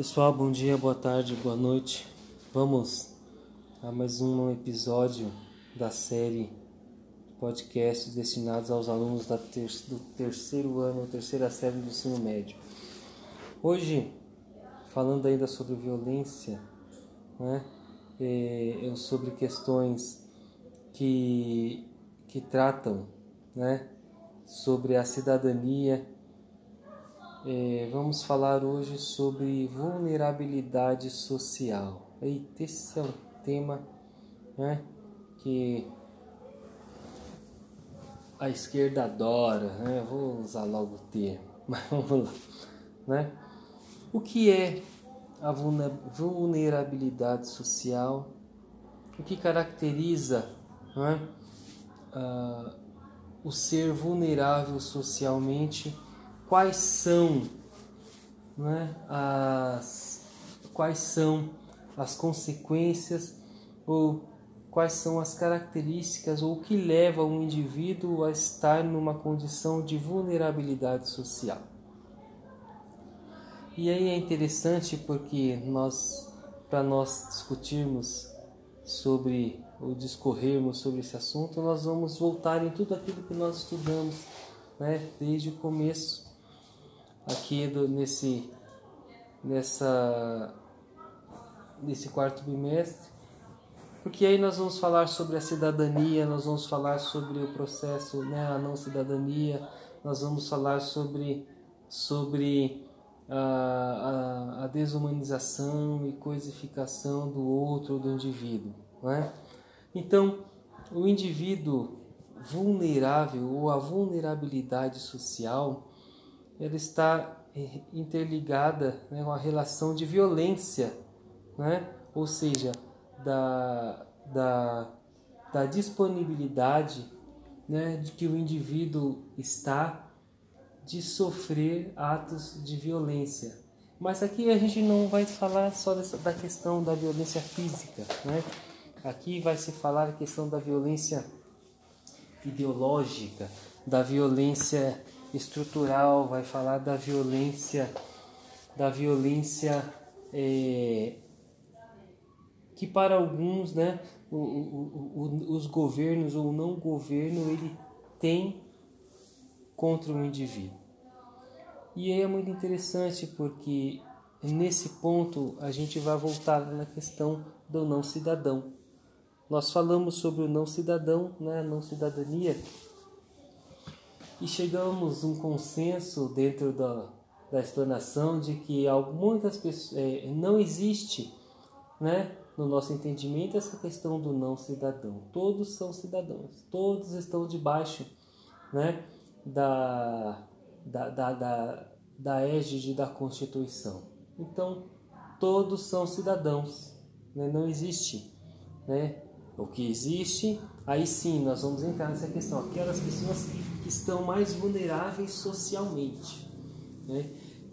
Pessoal, bom dia, boa tarde, boa noite. Vamos a mais um episódio da série podcasts destinados aos alunos ter do terceiro ano, terceira série do ensino médio. Hoje, falando ainda sobre violência, né, é, sobre questões que, que tratam né, sobre a cidadania é, vamos falar hoje sobre vulnerabilidade social. Eita, esse é um tema né, que a esquerda adora, né? vou usar logo o termo, mas vamos lá. Né? O que é a vulnerabilidade social? O que caracteriza né, uh, o ser vulnerável socialmente? Quais são né, as quais são as consequências ou quais são as características ou o que leva um indivíduo a estar numa condição de vulnerabilidade social. E aí é interessante porque nós para nós discutirmos sobre ou discorrermos sobre esse assunto, nós vamos voltar em tudo aquilo que nós estudamos, né, desde o começo aqui do, nesse nessa nesse quarto bimestre, porque aí nós vamos falar sobre a cidadania, nós vamos falar sobre o processo, né, a não cidadania, nós vamos falar sobre sobre a, a, a desumanização e coisificação do outro, do indivíduo, né? Então, o indivíduo vulnerável ou a vulnerabilidade social ela está eh, interligada né, com a relação de violência, né? ou seja, da, da, da disponibilidade né, de que o indivíduo está de sofrer atos de violência. Mas aqui a gente não vai falar só dessa, da questão da violência física, né? Aqui vai se falar a questão da violência ideológica, da violência estrutural, vai falar da violência, da violência é, que para alguns, né, o, o, o, os governos ou não governo ele tem contra o indivíduo. E aí é muito interessante porque nesse ponto a gente vai voltar na questão do não cidadão. Nós falamos sobre o não cidadão, né, a não cidadania, e chegamos a um consenso dentro da, da explanação de que muitas pessoas é, não existe, né, no nosso entendimento essa questão do não cidadão. Todos são cidadãos, todos estão debaixo, né, da da, da, da, da égide da Constituição. Então, todos são cidadãos, né? não existe, né? O que existe, aí sim nós vamos entrar nessa questão. Aquelas pessoas estão mais vulneráveis socialmente, né?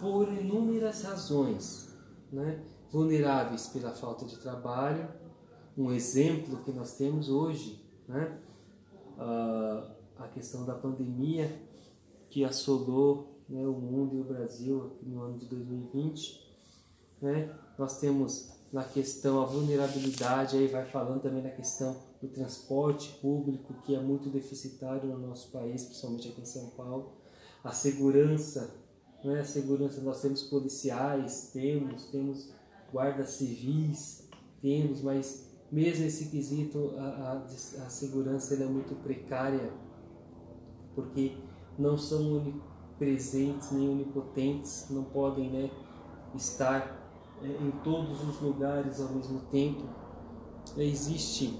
por inúmeras razões, né? vulneráveis pela falta de trabalho. Um exemplo que nós temos hoje, né? Uh, a questão da pandemia que assolou né, o mundo e o Brasil no ano de 2020. Né? Nós temos na questão a vulnerabilidade, aí vai falando também na questão do transporte público, que é muito deficitário no nosso país, principalmente aqui em São Paulo. A segurança, né? a segurança, nós temos policiais, temos, temos guardas civis, temos, mas mesmo esse quesito, a, a, a segurança é muito precária, porque não são onipresentes nem onipotentes, não podem né, estar em todos os lugares ao mesmo tempo. Existe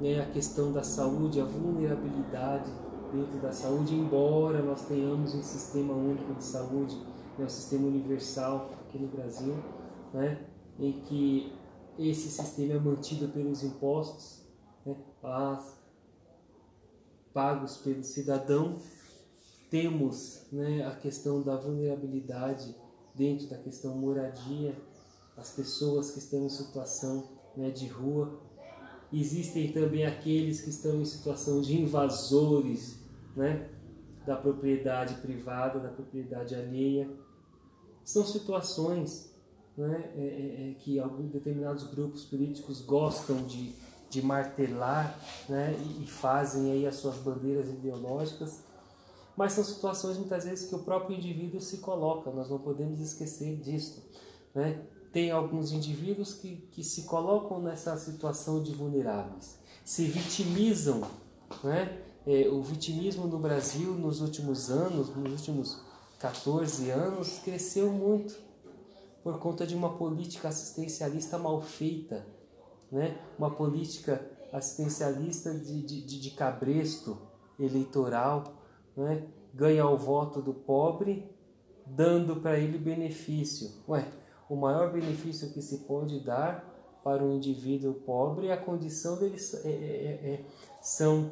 né, a questão da saúde, a vulnerabilidade dentro da saúde, embora nós tenhamos um sistema único de saúde, né, um sistema universal aqui no Brasil, né, em que esse sistema é mantido pelos impostos né, pagos pelo cidadão. Temos né, a questão da vulnerabilidade dentro da questão moradia, as pessoas que estão em situação né, de rua. Existem também aqueles que estão em situação de invasores né, da propriedade privada, da propriedade alheia. São situações né, é, é, é que alguns determinados grupos políticos gostam de, de martelar né, e, e fazem aí as suas bandeiras ideológicas, mas são situações muitas vezes que o próprio indivíduo se coloca, nós não podemos esquecer disso. Né? Tem alguns indivíduos que, que se colocam nessa situação de vulneráveis, se vitimizam. Né? É, o vitimismo no Brasil nos últimos anos, nos últimos 14 anos, cresceu muito por conta de uma política assistencialista mal feita, né? uma política assistencialista de, de, de cabresto eleitoral, né? ganha o voto do pobre, dando para ele benefício. Ué, o maior benefício que se pode dar para um indivíduo pobre é a condição dele é, é, é, é, são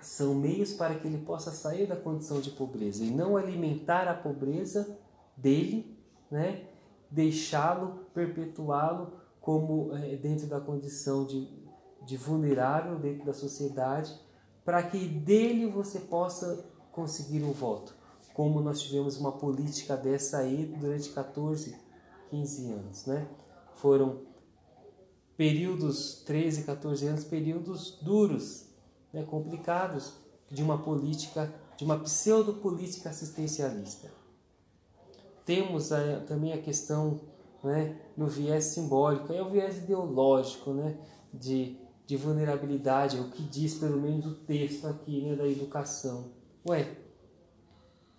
são meios para que ele possa sair da condição de pobreza e não alimentar a pobreza dele, né? deixá-lo, perpetuá-lo como é, dentro da condição de, de vulnerável dentro da sociedade, para que dele você possa conseguir um voto. Como nós tivemos uma política dessa aí durante 14, 15 anos, né? Foram períodos, 13, 14 anos, períodos duros, né, complicados de uma política, de uma pseudo-política assistencialista. Temos a, também a questão né, no viés simbólico, é o viés ideológico né, de, de vulnerabilidade, é o que diz pelo menos o texto aqui né, da educação. Ué,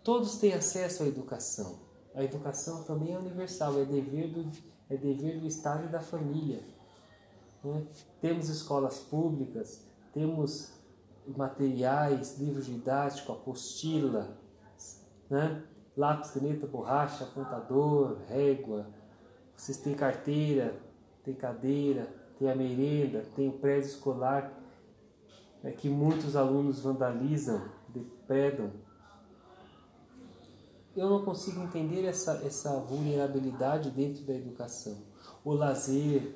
todos têm acesso à educação. A educação também é universal, é dever do, é dever do Estado e da família. Né? Temos escolas públicas, temos materiais, livros didáticos, apostila, né? lápis, caneta, borracha, apontador, régua. Vocês têm carteira, tem cadeira, tem a merenda, tem o prédio escolar é que muitos alunos vandalizam, depredam. Eu não consigo entender essa, essa vulnerabilidade dentro da educação. O lazer,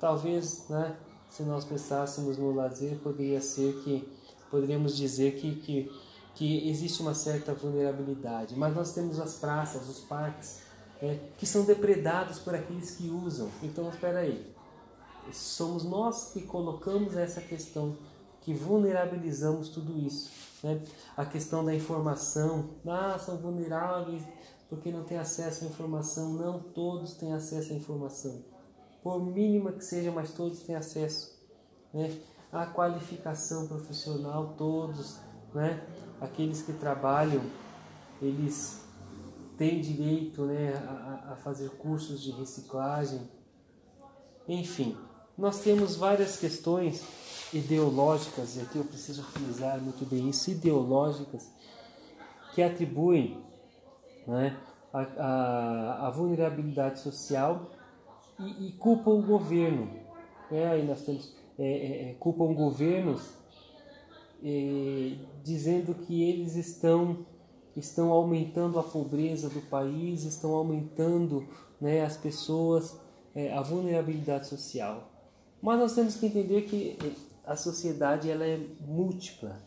talvez, né, se nós pensássemos no lazer, poderia ser que poderíamos dizer que, que, que existe uma certa vulnerabilidade. Mas nós temos as praças, os parques, é, que são depredados por aqueles que usam. Então, espera aí. Somos nós que colocamos essa questão, que vulnerabilizamos tudo isso. Né? A questão da informação. Ah, são vulneráveis porque não têm acesso à informação. Não todos têm acesso à informação por mínima que seja, mas todos têm acesso. Né? A qualificação profissional, todos, né? aqueles que trabalham, eles têm direito né, a, a fazer cursos de reciclagem. Enfim, nós temos várias questões ideológicas, e aqui eu preciso frisar muito bem isso, ideológicas, que atribuem né, a, a, a vulnerabilidade social e, e culpam o governo. É, aí nós temos, é, é, é culpam governos é, dizendo que eles estão, estão aumentando a pobreza do país, estão aumentando né, as pessoas, é, a vulnerabilidade social. Mas nós temos que entender que a sociedade ela é múltipla,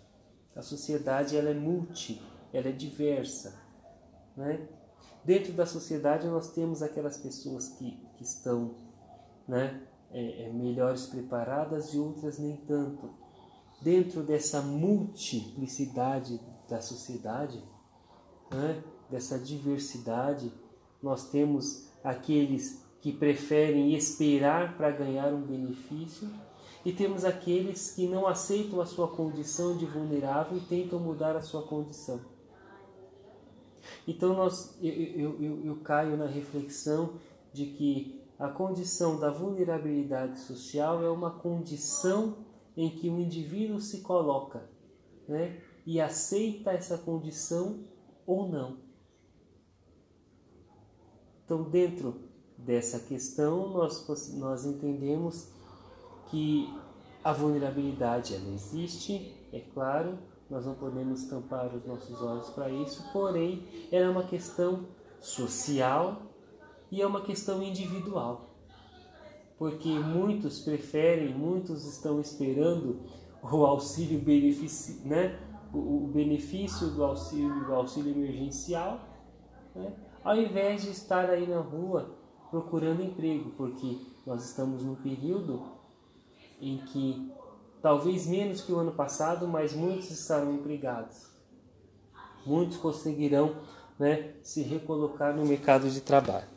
a sociedade ela é multi, ela é diversa. Né? Dentro da sociedade nós temos aquelas pessoas que, que estão né, é, é, melhores preparadas e outras nem tanto. Dentro dessa multiplicidade da sociedade, né, dessa diversidade, nós temos aqueles que preferem esperar para ganhar um benefício e temos aqueles que não aceitam a sua condição de vulnerável e tentam mudar a sua condição. Então nós, eu, eu, eu, eu caio na reflexão de que a condição da vulnerabilidade social é uma condição em que o indivíduo se coloca né, e aceita essa condição ou não. Então, dentro dessa questão, nós, nós entendemos que a vulnerabilidade ela existe, é claro, nós não podemos tampar os nossos olhos para isso, porém, ela é uma questão social e é uma questão individual. Porque muitos preferem, muitos estão esperando o auxílio benefício, né? o, benefício do auxílio, do auxílio emergencial, né? ao invés de estar aí na rua procurando emprego, porque nós estamos num período em que talvez menos que o ano passado, mas muitos estarão empregados. Muitos conseguirão né, se recolocar no mercado de trabalho.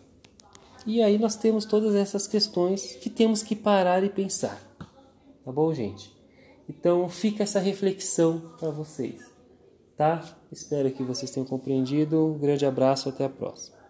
E aí nós temos todas essas questões que temos que parar e pensar. Tá bom, gente? Então fica essa reflexão para vocês, tá? Espero que vocês tenham compreendido. Um grande abraço, até a próxima.